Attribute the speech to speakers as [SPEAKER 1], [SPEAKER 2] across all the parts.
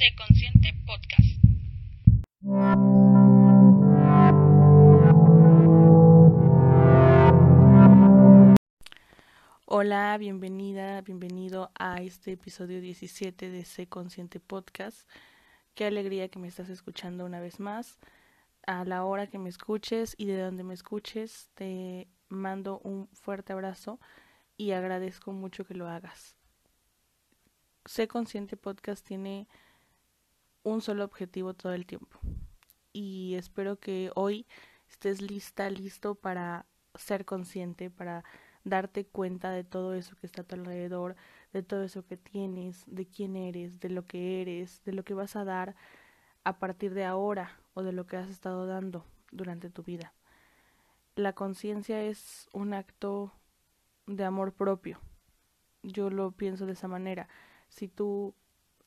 [SPEAKER 1] Sé Consciente Podcast.
[SPEAKER 2] Hola, bienvenida, bienvenido a este episodio 17 de Sé Consciente Podcast. Qué alegría que me estás escuchando una vez más. A la hora que me escuches y de donde me escuches, te mando un fuerte abrazo y agradezco mucho que lo hagas. Sé Consciente Podcast tiene un solo objetivo todo el tiempo. Y espero que hoy estés lista, listo para ser consciente, para darte cuenta de todo eso que está a tu alrededor, de todo eso que tienes, de quién eres, de lo que eres, de lo que vas a dar a partir de ahora o de lo que has estado dando durante tu vida. La conciencia es un acto de amor propio. Yo lo pienso de esa manera. Si tú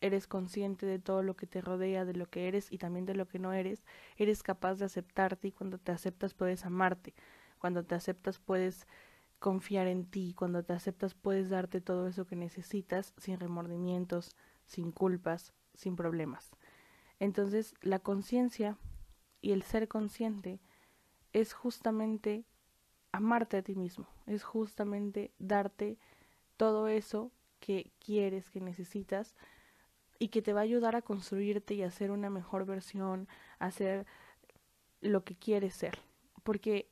[SPEAKER 2] eres consciente de todo lo que te rodea, de lo que eres y también de lo que no eres, eres capaz de aceptarte y cuando te aceptas puedes amarte. Cuando te aceptas puedes confiar en ti, cuando te aceptas puedes darte todo eso que necesitas sin remordimientos, sin culpas, sin problemas. Entonces, la conciencia y el ser consciente es justamente amarte a ti mismo, es justamente darte todo eso que quieres, que necesitas y que te va a ayudar a construirte y a ser una mejor versión, a ser lo que quieres ser. Porque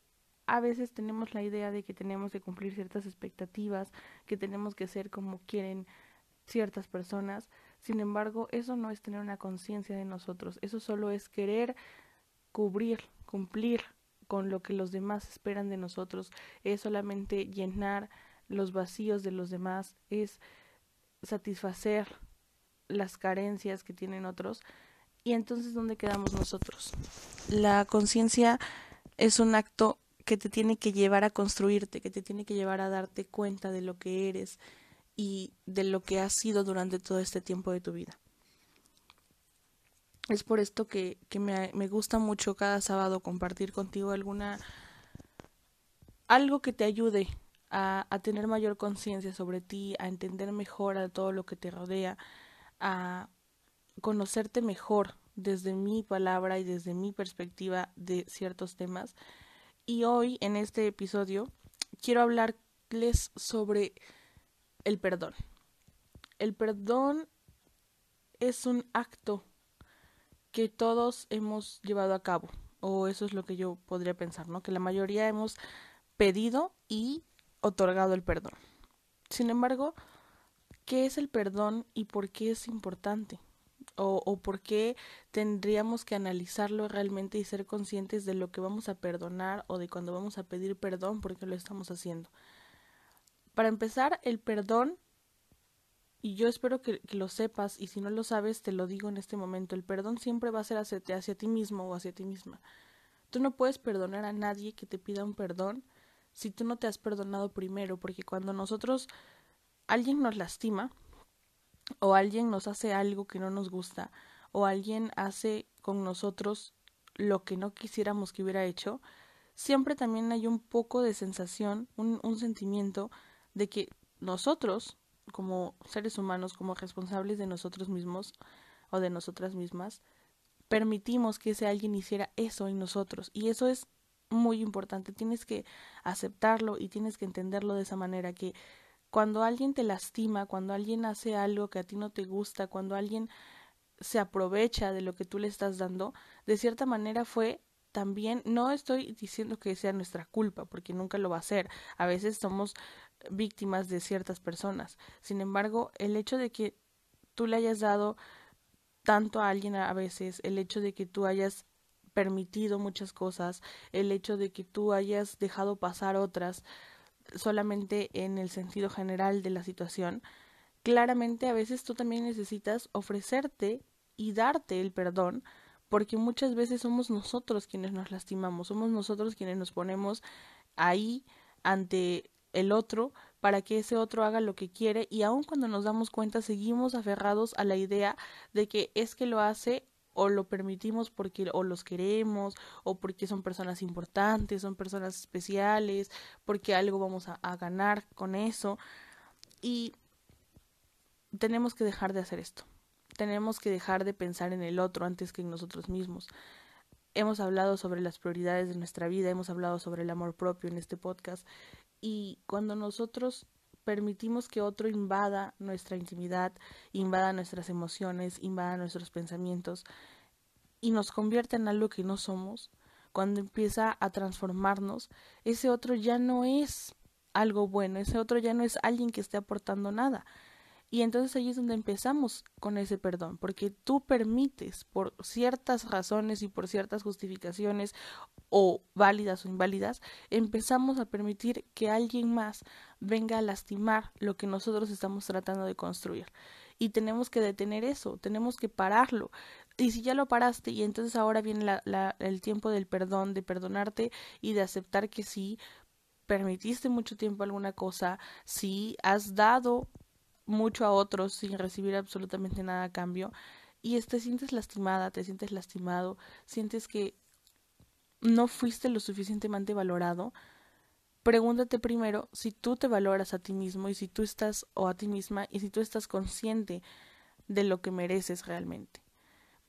[SPEAKER 2] a veces tenemos la idea de que tenemos que cumplir ciertas expectativas, que tenemos que ser como quieren ciertas personas. Sin embargo, eso no es tener una conciencia de nosotros, eso solo es querer cubrir, cumplir con lo que los demás esperan de nosotros, es solamente llenar los vacíos de los demás, es satisfacer las carencias que tienen otros. Y entonces, ¿dónde quedamos nosotros? La conciencia es un acto que te tiene que llevar a construirte, que te tiene que llevar a darte cuenta de lo que eres y de lo que has sido durante todo este tiempo de tu vida. Es por esto que, que me, me gusta mucho cada sábado compartir contigo alguna algo que te ayude a, a tener mayor conciencia sobre ti, a entender mejor a todo lo que te rodea, a conocerte mejor desde mi palabra y desde mi perspectiva de ciertos temas y hoy en este episodio quiero hablarles sobre el perdón. El perdón es un acto que todos hemos llevado a cabo, o eso es lo que yo podría pensar, ¿no? Que la mayoría hemos pedido y otorgado el perdón. Sin embargo, ¿qué es el perdón y por qué es importante? o, por qué tendríamos que analizarlo realmente y ser conscientes de lo que vamos a perdonar o de cuando vamos a pedir perdón porque lo estamos haciendo. Para empezar, el perdón, y yo espero que, que, lo sepas, y si no lo sabes, te lo digo en este momento, el perdón siempre va a ser hacia, hacia ti mismo o hacia ti misma. Tú no puedes perdonar a nadie que te pida un perdón si tú no te has perdonado primero, porque cuando nosotros alguien nos lastima, o alguien nos hace algo que no nos gusta o alguien hace con nosotros lo que no quisiéramos que hubiera hecho, siempre también hay un poco de sensación, un, sentimiento de que nosotros, como seres humanos, como responsables de nosotros mismos o de nosotras mismas, permitimos que ese alguien hiciera eso en nosotros. Y eso es muy importante. Tienes que aceptarlo y tienes que entenderlo de esa manera, que cuando alguien te lastima, cuando alguien hace algo que a ti no te gusta, cuando alguien se aprovecha de lo que tú le estás dando, de cierta manera fue también, no estoy diciendo que sea nuestra culpa, porque nunca lo va a ser. A veces somos víctimas de ciertas personas. Sin embargo, el hecho de que tú le hayas dado tanto a alguien a veces, el hecho de que tú hayas permitido muchas cosas, el hecho de que tú hayas dejado pasar otras, solamente en el sentido general de la situación, claramente a veces tú también necesitas ofrecerte y darte el perdón, porque muchas veces somos nosotros quienes nos lastimamos, somos nosotros quienes nos ponemos ahí ante el otro para que ese otro haga lo que quiere y aun cuando nos damos cuenta seguimos aferrados a la idea de que es que lo hace o lo permitimos porque o los queremos o porque son personas importantes, son personas especiales, porque algo vamos a, a, ganar con eso y tenemos que dejar de hacer esto. tenemos que dejar de pensar en el otro antes que en nosotros mismos. Hemos hablado sobre las prioridades de nuestra vida, hemos hablado sobre el amor propio en este podcast y cuando nosotros permitimos que otro invada nuestra intimidad, invada nuestras emociones, invada nuestros pensamientos y nos convierta en algo que no somos, cuando empieza a transformarnos, ese otro ya no es algo bueno, ese otro ya no es alguien que esté aportando nada. Y entonces ahí es donde empezamos con ese perdón, porque tú permites por ciertas razones y por ciertas justificaciones o válidas o inválidas, empezamos a permitir que alguien más venga a lastimar lo que nosotros estamos tratando de construir. Y tenemos que detener eso, tenemos que pararlo. Y si ya lo paraste y entonces ahora viene la, el tiempo del perdón, de perdonarte y de aceptar que sí, permitiste mucho tiempo alguna cosa, sí, has dado mucho a otros sin recibir absolutamente nada a cambio y te sientes lastimada, te sientes lastimado, sientes que no fuiste lo suficientemente valorado, pregúntate primero si tú te valoras a ti mismo y si tú estás o a ti misma y si tú estás consciente de lo que mereces realmente.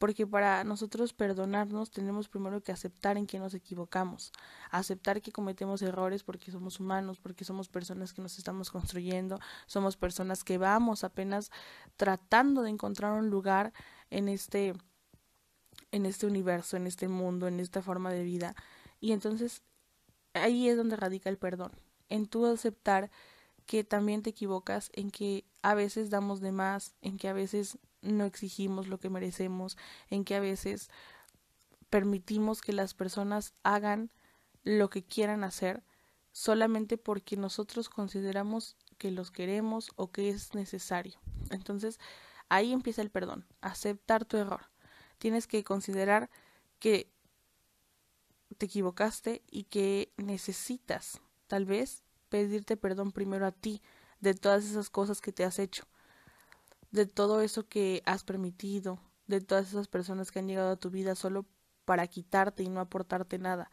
[SPEAKER 2] Porque para nosotros perdonarnos tenemos primero que aceptar en que nos equivocamos, aceptar que cometemos errores porque somos humanos, porque somos personas que nos estamos construyendo, somos personas que vamos apenas tratando de encontrar un lugar en este en este universo, en este mundo, en esta forma de vida. Y entonces ahí es donde radica el perdón, en tú aceptar que también te equivocas, en que a veces damos de más, en que a veces no exigimos lo que merecemos, en que a veces permitimos que las personas hagan lo que quieran hacer solamente porque nosotros consideramos que los queremos o que es necesario. Entonces, ahí empieza el perdón, aceptar tu error. Tienes que considerar que te equivocaste y que necesitas, tal vez, pedirte perdón primero a ti de todas esas cosas que te has hecho de todo eso que has permitido, de todas esas personas que han llegado a tu vida solo para quitarte y no aportarte nada.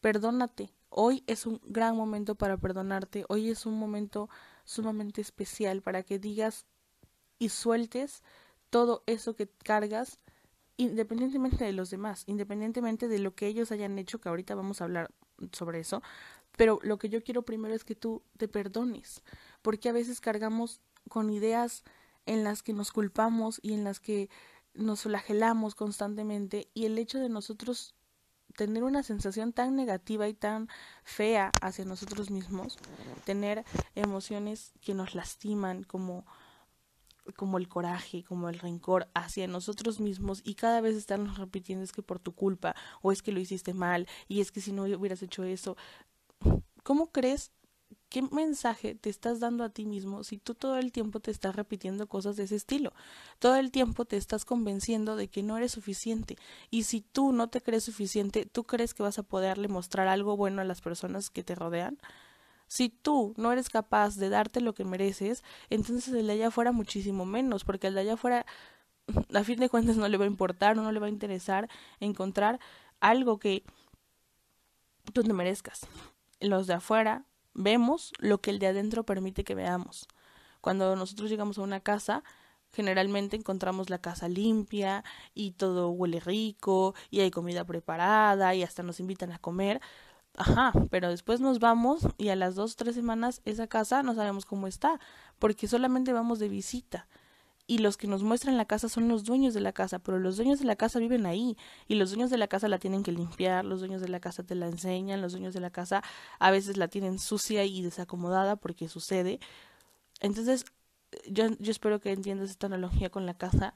[SPEAKER 2] Perdónate. Hoy es un gran momento para perdonarte. Hoy es un momento sumamente especial para que digas y sueltes todo eso que cargas independientemente de los demás, independientemente de lo que ellos hayan hecho, que ahorita vamos a hablar sobre eso, pero lo que yo quiero primero es que tú te perdones, porque a veces cargamos con ideas en las que nos culpamos y en las que nos flagelamos constantemente y el hecho de nosotros tener una sensación tan negativa y tan fea hacia nosotros mismos, tener emociones que nos lastiman como como el coraje, como el rencor hacia nosotros mismos y cada vez estarnos repitiendo es que por tu culpa o es que lo hiciste mal y es que si no hubieras hecho eso, ¿cómo crees ¿Qué mensaje te estás dando a ti mismo si tú todo el tiempo te estás repitiendo cosas de ese estilo? Todo el tiempo te estás convenciendo de que no eres suficiente. Y si tú no te crees suficiente, ¿tú crees que vas a poderle mostrar algo bueno a las personas que te rodean? Si tú no eres capaz de darte lo que mereces, entonces el de allá afuera muchísimo menos, porque el de allá afuera a fin de cuentas no le va a importar no le va a interesar encontrar algo que tú te merezcas. Los de afuera vemos lo que el de adentro permite que veamos. Cuando nosotros llegamos a una casa, generalmente encontramos la casa limpia y todo huele rico y hay comida preparada y hasta nos invitan a comer. Ajá, pero después nos vamos y a las dos o tres semanas esa casa no sabemos cómo está, porque solamente vamos de visita y los que nos muestran la casa son los dueños de la casa, pero los dueños de la casa viven ahí y los dueños de la casa la tienen que limpiar, los dueños de la casa te la enseñan, los dueños de la casa a veces la tienen sucia y desacomodada porque sucede. Entonces, yo, yo espero que entiendas esta analogía con la casa,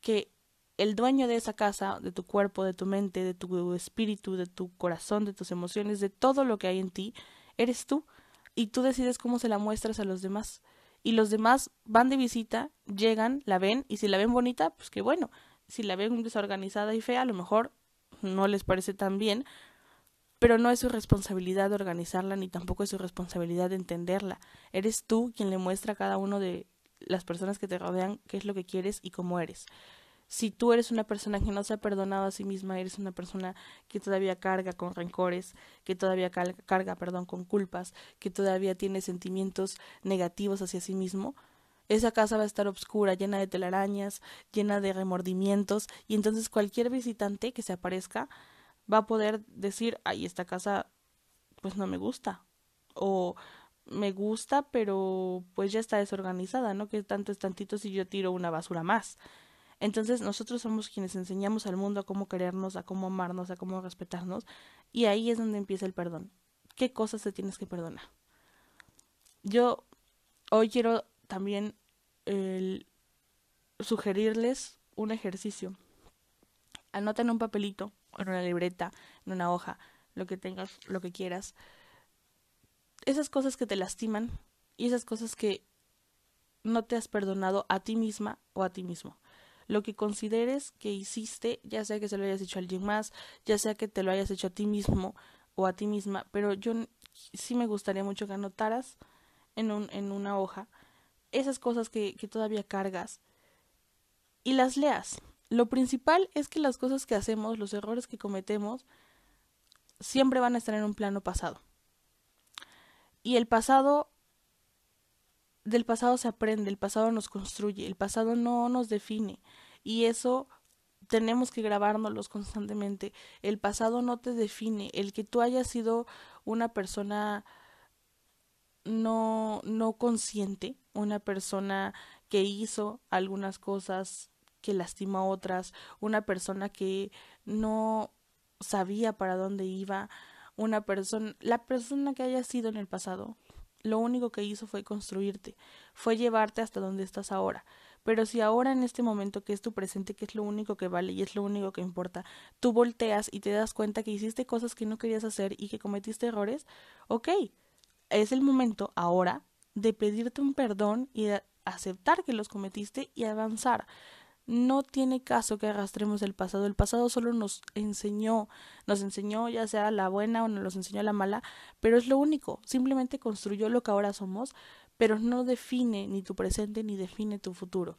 [SPEAKER 2] que el dueño de esa casa, de tu cuerpo, de tu mente, de tu espíritu, de tu corazón, de tus emociones, de todo lo que hay en ti, eres tú. Y tú decides cómo se la muestras a los demás y los demás van de visita, llegan, la ven y si la ven bonita, pues qué bueno. Si la ven desorganizada y fea, a lo mejor no les parece tan bien, pero no es su responsabilidad organizarla ni tampoco es su responsabilidad de entenderla. Eres tú quien le muestra a cada uno de las personas que te rodean qué es lo que quieres y cómo eres si tú eres una persona que no se ha perdonado a sí misma, eres una persona que todavía carga con rencores, que todavía carga, perdón, con culpas, que todavía tiene sentimientos negativos hacia sí mismo, esa casa va a estar oscura, llena de telarañas, llena de remordimientos, y entonces cualquier visitante que se aparezca va a poder decir, ay, esta casa pues no me gusta, o me gusta, pero pues ya está desorganizada, ¿no? Que tanto es tantito si yo tiro una basura más. Entonces nosotros somos quienes enseñamos al mundo a cómo querernos, a cómo amarnos, a cómo respetarnos, y ahí es donde empieza el perdón. ¿Qué cosas te tienes que perdonar? Yo hoy quiero también sugerirles un ejercicio. Anota en un papelito, en una libreta, en una hoja, lo que tengas, lo que quieras. Esas cosas que te lastiman y esas cosas que no te has perdonado a ti misma o a ti mismo. Lo que consideres que hiciste, ya sea que se lo hayas hecho a alguien más, ya sea que te lo hayas hecho a ti mismo o a ti misma, pero yo sí me gustaría mucho que anotaras en, un, en una hoja esas cosas que, que todavía cargas y las leas. Lo principal es que las cosas que hacemos, los errores que cometemos, siempre van a estar en un plano pasado. Y el pasado, del pasado se aprende, el pasado nos construye, el pasado no nos define. Y eso tenemos que grabárnoslos constantemente. El pasado no te define. El que tú hayas sido una persona no, no consciente, una persona que hizo algunas cosas que lastimó a otras, una persona que no sabía para dónde iba, una persona, la persona que haya sido en el pasado, lo único que hizo fue construirte, fue llevarte hasta donde estás ahora. Pero si ahora en este momento que es tu presente, que es lo único que vale y es lo único que importa, tú volteas y te das cuenta que hiciste cosas que no querías hacer y que cometiste errores, ok, es el momento ahora de pedirte un perdón y de aceptar que los cometiste y avanzar. No tiene caso que arrastremos el pasado. El pasado solo nos enseñó, nos enseñó ya sea la buena o nos enseñó la mala, pero es lo único. Simplemente construyó lo que ahora somos, pero no define ni tu presente ni define tu futuro.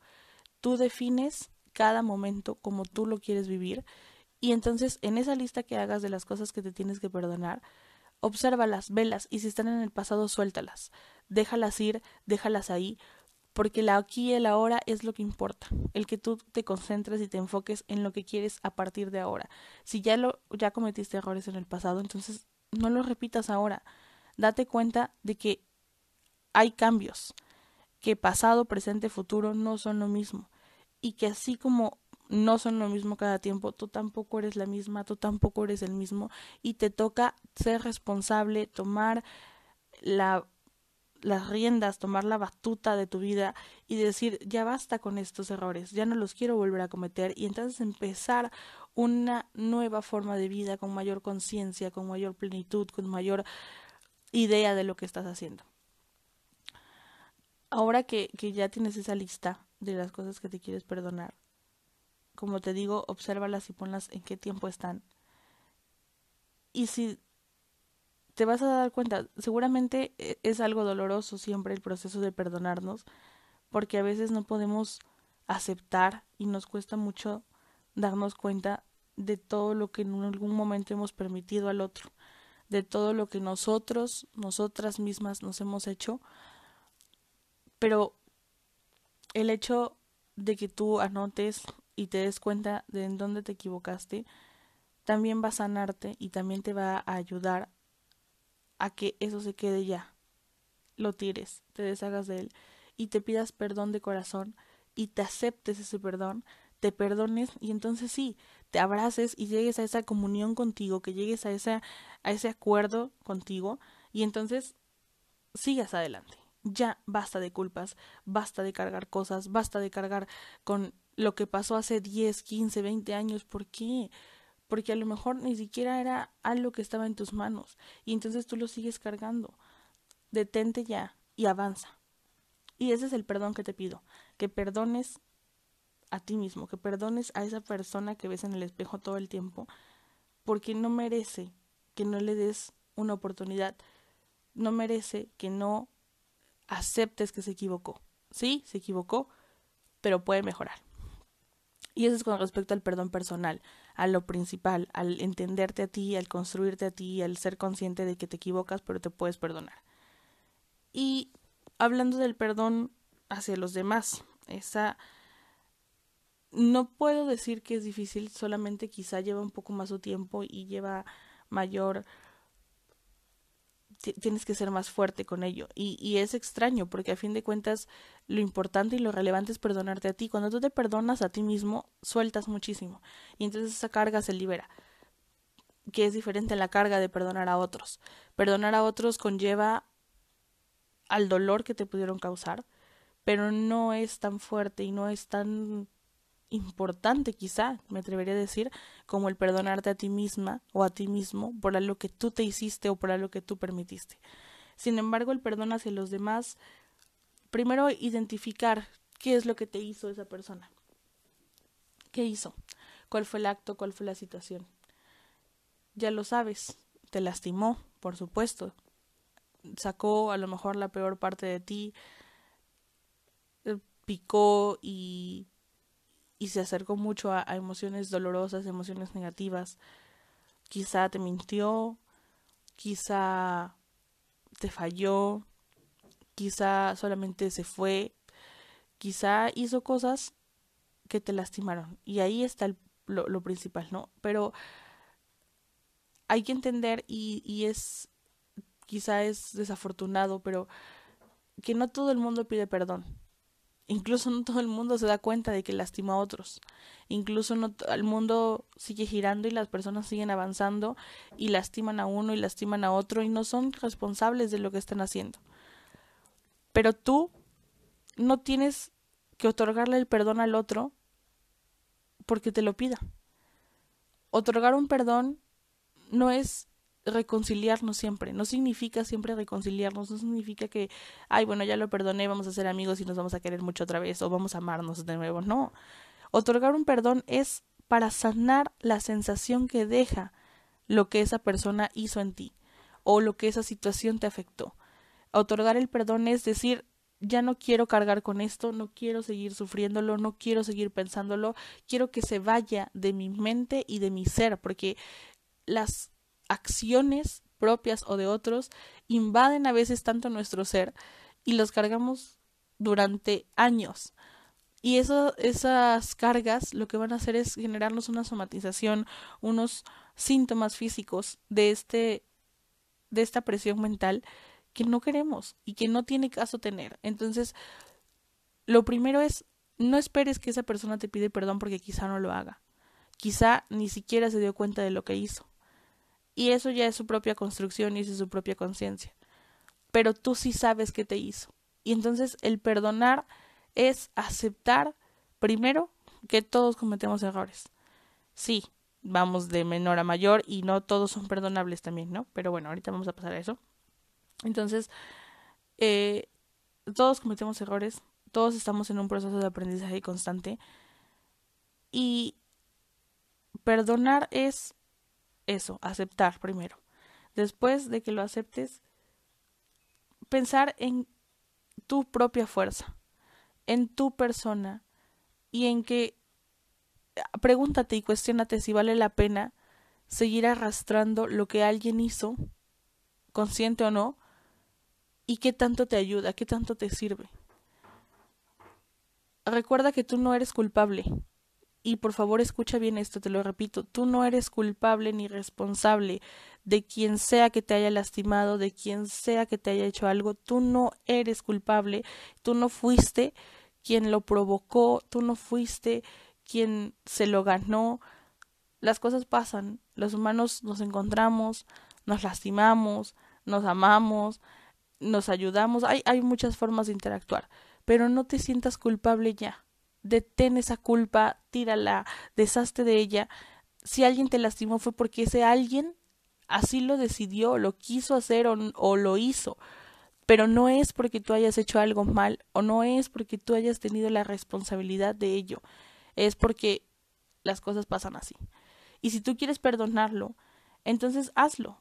[SPEAKER 2] Tú defines cada momento como tú lo quieres vivir y entonces en esa lista que hagas de las cosas que te tienes que perdonar, obsérvalas, velas y si están en el pasado, suéltalas. Déjalas ir, déjalas ahí, porque la aquí y el ahora es lo que importa, el que tú te concentres y te enfoques en lo que quieres a partir de ahora. Si ya lo ya cometiste errores en el pasado, entonces no los repitas ahora. Date cuenta de que hay cambios, que pasado, presente, futuro no son lo mismo y que así como no son lo mismo cada tiempo, tú tampoco eres la misma, tú tampoco eres el mismo y te toca ser responsable, tomar la, las riendas, tomar la batuta de tu vida y decir, ya basta con estos errores, ya no los quiero volver a cometer y entonces empezar una nueva forma de vida con mayor conciencia, con mayor plenitud, con mayor idea de lo que estás haciendo. Ahora que, que ya tienes esa lista de las cosas que te quieres perdonar, como te digo, obsérvalas y ponlas en qué tiempo están. Y si te vas a dar cuenta, seguramente eh, es algo doloroso siempre el proceso de perdonarnos, porque a veces no podemos aceptar y nos cuesta mucho darnos cuenta de todo lo que en algún momento hemos permitido al otro, de todo lo que nosotros, nosotras mismas nos hemos hecho, pero el hecho de que tú anotes y te des cuenta de en dónde te equivocaste, también va a sanarte y también te va a ayudar a que eso se quede ya. Lo tires, te deshagas de él y te pidas perdón de corazón y te aceptes ese perdón, te perdones y entonces sí, te abraces y llegues a esa comunión contigo, que llegues a, esa, a ese acuerdo contigo y entonces sigas adelante. Ya basta de culpas, basta de cargar cosas, basta de cargar con lo que pasó hace 10, 15, 20 años. ¿Por qué? Porque a lo mejor ni siquiera era algo que estaba en tus manos y entonces tú lo sigues cargando. Detente ya y avanza. Y ese es el perdón que te pido, que perdones a ti mismo, que perdones a esa persona que ves en el espejo todo el tiempo, porque no merece que no le des una oportunidad, no merece que no aceptes que se equivocó. Sí, se equivocó, pero puede mejorar. Y eso es con respecto al perdón personal, a lo principal, al entenderte a ti, al construirte a ti, al ser consciente de que te equivocas, pero te puedes perdonar. Y hablando del perdón hacia los demás. Esa no puedo decir que es difícil, solamente quizá lleva un poco más su tiempo y lleva mayor tienes que ser más fuerte con ello. Y, y es extraño, porque a fin de cuentas lo importante y lo relevante es perdonarte a ti. Cuando tú te perdonas a ti mismo, sueltas muchísimo. Y entonces esa carga se libera. Que es diferente a la carga de perdonar a otros. Perdonar a otros conlleva al dolor que te pudieron causar, pero no es tan fuerte y no es tan importante quizá, me atrevería a decir, como el perdonarte a ti misma o a ti mismo por algo que tú te hiciste o por algo que tú permitiste. Sin embargo, el perdón hacia los demás, primero identificar qué es lo que te hizo esa persona. ¿Qué hizo? ¿Cuál fue el acto? ¿Cuál fue la situación? Ya lo sabes, te lastimó, por supuesto. Sacó a lo mejor la peor parte de ti, eh, picó y y se acercó mucho a, emociones dolorosas, emociones negativas. Quizá te mintió, quizá te falló, quizá solamente se fue, quizá hizo cosas que te lastimaron. Y ahí está lo, principal, ¿no? Pero hay que entender y, y es, quizá es desafortunado, pero que no todo el mundo pide perdón. Incluso no todo el mundo se da cuenta de que lastima a otros. Incluso no el mundo sigue girando y las personas siguen avanzando y lastiman a uno y lastiman a otro y no son responsables de lo que están haciendo. Pero tú no tienes que otorgarle el perdón al otro porque te lo pida. Otorgar un perdón no es reconciliarnos siempre. No significa siempre reconciliarnos, no significa que, ay, bueno, ya lo perdoné, vamos a ser amigos y nos vamos a querer mucho otra vez o vamos a amarnos de nuevo. No. Otorgar un perdón es para sanar la sensación que deja lo que esa persona hizo en ti o lo que esa situación te afectó. Otorgar el perdón es decir, ya no quiero cargar con esto, no quiero seguir sufriéndolo, no quiero seguir pensándolo, quiero que se vaya de mi mente y de mi ser, porque las acciones propias o de otros invaden a veces tanto nuestro ser y los cargamos durante años. Y eso, esas cargas lo que van a hacer es generarnos una somatización, unos síntomas físicos de este de esta presión mental que no queremos y que no tiene caso tener. Entonces, lo primero es no esperes que esa persona te pide perdón porque quizá no lo haga. Quizá ni siquiera se dio cuenta de lo que hizo. Y eso ya es su propia construcción y es su propia conciencia. Pero tú sí sabes qué te hizo. Y entonces el perdonar es aceptar, primero, que todos cometemos errores. Sí, vamos de menor a mayor y no todos son perdonables también, ¿no? Pero bueno, ahorita vamos a pasar a eso. Entonces, eh, todos cometemos errores, todos estamos en un proceso de aprendizaje constante y perdonar es eso, aceptar primero. Después de que lo aceptes, pensar en tu propia fuerza, en tu persona y en que pregúntate y cuestionate si vale la pena seguir arrastrando lo que alguien hizo, consciente o no, y qué tanto te ayuda, qué tanto te sirve. Recuerda que tú no eres culpable, y por favor escucha bien esto, te lo repito, tú no eres culpable ni responsable de quien sea que te haya lastimado, de quien sea que te haya hecho algo, tú no eres culpable, tú no fuiste quien lo provocó, tú no fuiste quien se lo ganó. Las cosas pasan, los humanos nos encontramos, nos lastimamos, nos amamos, nos ayudamos, hay, hay muchas formas de interactuar, pero no te sientas culpable ya detén esa culpa, tírala, deshazte de ella. Si alguien te lastimó fue porque ese alguien así lo decidió, lo quiso hacer o, o lo hizo. Pero no es porque tú hayas hecho algo mal o no es porque tú hayas tenido la responsabilidad de ello. Es porque las cosas pasan así. Y si tú quieres perdonarlo, entonces hazlo.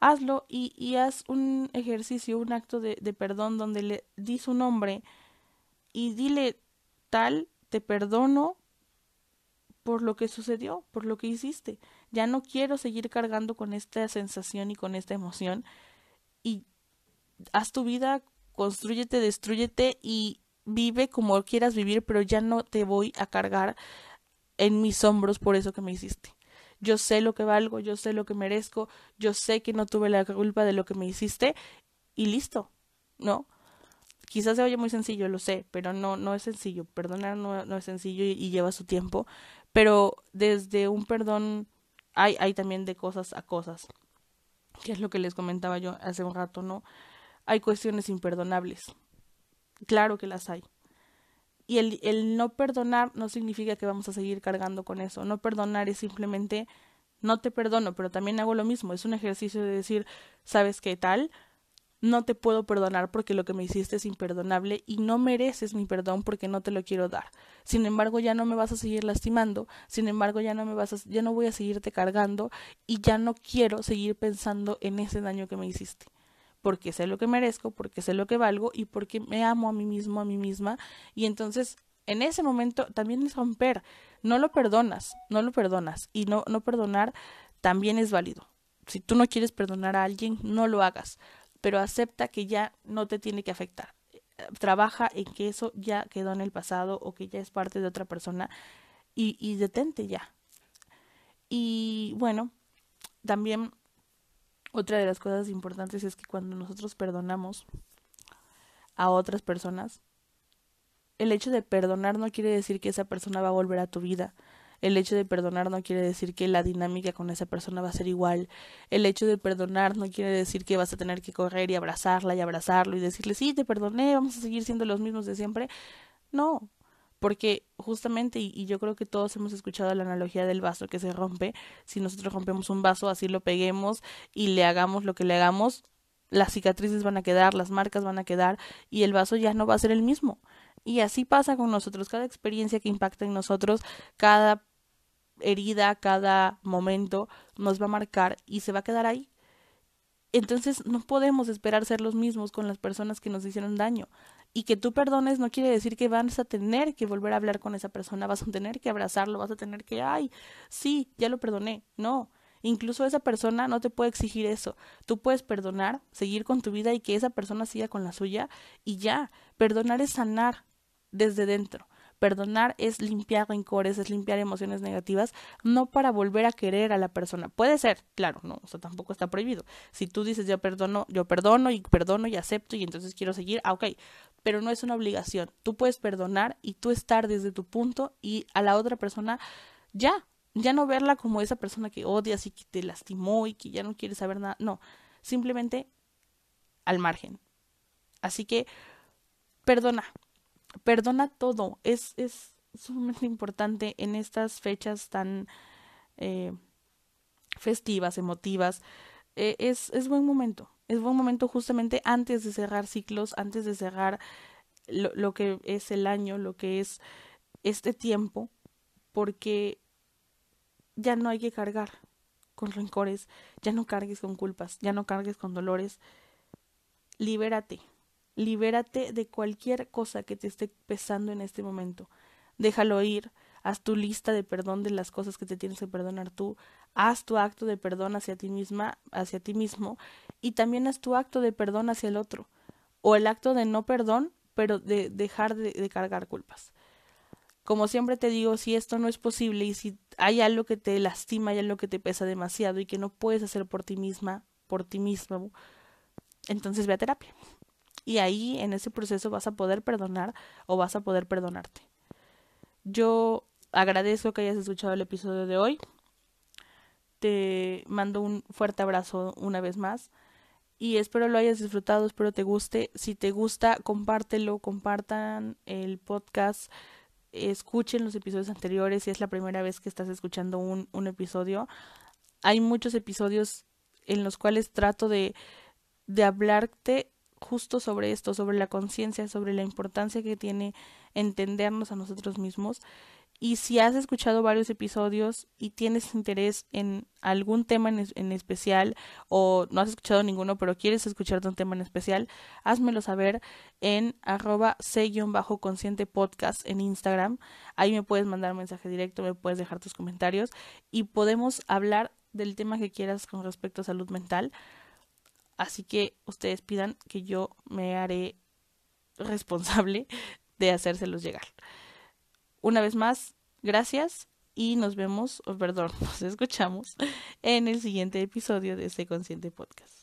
[SPEAKER 2] Hazlo y, y haz un ejercicio, un acto de, de perdón donde le di su nombre y dile tal te perdono por lo que sucedió, por lo que hiciste. Ya no quiero seguir cargando con esta sensación y con esta emoción. Y haz tu vida, construyete, destruyete y vive como quieras vivir, pero ya no te voy a cargar en mis hombros por eso que me hiciste. Yo sé lo que valgo, yo sé lo que merezco, yo sé que no tuve la culpa de lo que me hiciste y listo, ¿no? Quizás se oye muy sencillo, lo sé, pero no, no es sencillo. Perdonar no, no es sencillo y, lleva su tiempo. Pero desde un perdón hay, hay también de cosas a cosas, que es lo que les comentaba yo hace un rato, ¿no? Hay cuestiones imperdonables. Claro que las hay. Y el, el no perdonar no significa que vamos a seguir cargando con eso. No perdonar es simplemente no te perdono, pero también hago lo mismo. Es un ejercicio de decir, ¿sabes qué tal? No te puedo perdonar porque lo que me hiciste es imperdonable y no mereces mi perdón porque no te lo quiero dar. Sin embargo, ya no me vas a seguir lastimando, sin embargo, ya no me vas a, ya no voy a seguirte cargando y ya no quiero seguir pensando en ese daño que me hiciste porque sé lo que merezco, porque sé lo que valgo y porque me amo a mí mismo, a mí misma. Y entonces, en ese momento también es romper. No lo perdonas, no lo perdonas. Y no, no perdonar también es válido. Si tú no quieres perdonar a alguien, no lo hagas, pero acepta que ya no te tiene que afectar. Trabaja en que eso ya quedó en el pasado o que ya es parte de otra persona y, y detente ya. Y bueno, también otra de las cosas importantes es que cuando nosotros perdonamos a otras personas, el hecho de perdonar no quiere decir que esa persona va a volver a tu vida. El hecho de perdonar no quiere decir que la dinámica con esa persona va a ser igual. El hecho de perdonar no quiere decir que vas a tener que correr y abrazarla y abrazarlo y decirle, sí, te perdoné, vamos a seguir siendo los mismos de siempre. No, porque justamente, y, yo creo que todos hemos escuchado la analogía del vaso que se rompe, si nosotros rompemos un vaso, así lo peguemos y le hagamos lo que le hagamos, las cicatrices van a quedar, las marcas van a quedar y el vaso ya no va a ser el mismo. Y así pasa con nosotros, cada experiencia que impacta en nosotros, cada herida, cada momento nos va a marcar y se va a quedar ahí. Entonces no podemos esperar ser los mismos con las personas que nos hicieron daño y que tú perdones no quiere decir que vas a tener que volver a hablar con esa persona, vas a tener que abrazarlo, vas a tener que, ay, sí, ya lo perdoné. No, incluso esa persona no te puede exigir eso. Tú puedes perdonar, seguir con tu vida y que esa persona siga con la suya y ya. Perdonar es sanar desde dentro. Perdonar es limpiar rencores, es limpiar emociones negativas, no para volver a querer a la persona. Puede ser, claro, no, o sea, tampoco está prohibido. Si tú dices yo perdono, yo perdono y perdono y acepto y entonces quiero seguir, ah, ok, pero no es una obligación. Tú puedes perdonar y tú estar desde tu punto y a la otra persona ya, ya no verla como esa persona que odias y que te lastimó y que ya no quiere saber nada, no, simplemente al margen. Así que perdona, perdona todo. Es, es sumamente importante en estas fechas tan eh, festivas, emotivas. Eh, es, es buen momento. Es buen momento justamente antes de cerrar ciclos, antes de cerrar lo, lo que es el año, lo que es este tiempo, porque ya no hay que cargar con rencores, ya no cargues con culpas, ya no cargues con dolores. Libérate, Libérate de cualquier cosa que te esté pesando en este momento. Déjalo ir. Haz tu lista de perdón de las cosas que te tienes que perdonar tú. Haz tu acto de perdón hacia ti misma, hacia ti mismo. Y también haz tu acto de perdón hacia el otro. O el acto de no perdón, pero de dejar de, de cargar culpas. Como siempre te digo, si esto no es posible y si hay algo que te lastima, hay algo que te pesa demasiado y que no puedes hacer por ti misma, por ti mismo, entonces ve a terapia y ahí en ese proceso vas a poder perdonar o vas a poder perdonarte. Yo agradezco que hayas escuchado el episodio de hoy. Te mando un fuerte abrazo una vez más y espero lo hayas disfrutado, espero te guste. Si te gusta, compártelo, compartan el podcast, escuchen los episodios anteriores si es la primera vez que estás escuchando un, un episodio. Hay muchos episodios en los cuales trato de, de hablarte justo sobre esto, sobre la conciencia, sobre la importancia que tiene entendernos a nosotros mismos. Y si has escuchado varios episodios y tienes interés en algún tema en, especial o no has escuchado ninguno pero quieres escuchar un tema en especial, házmelo saber en arroba bajo consciente podcast en Instagram. Ahí me puedes mandar un mensaje directo, me puedes dejar tus comentarios y podemos hablar del tema que quieras con respecto a salud mental. Así que ustedes pidan que yo me haré responsable de hacérselos llegar. Una vez más, gracias y nos vemos, o perdón, nos escuchamos en el siguiente episodio de este Consciente Podcast.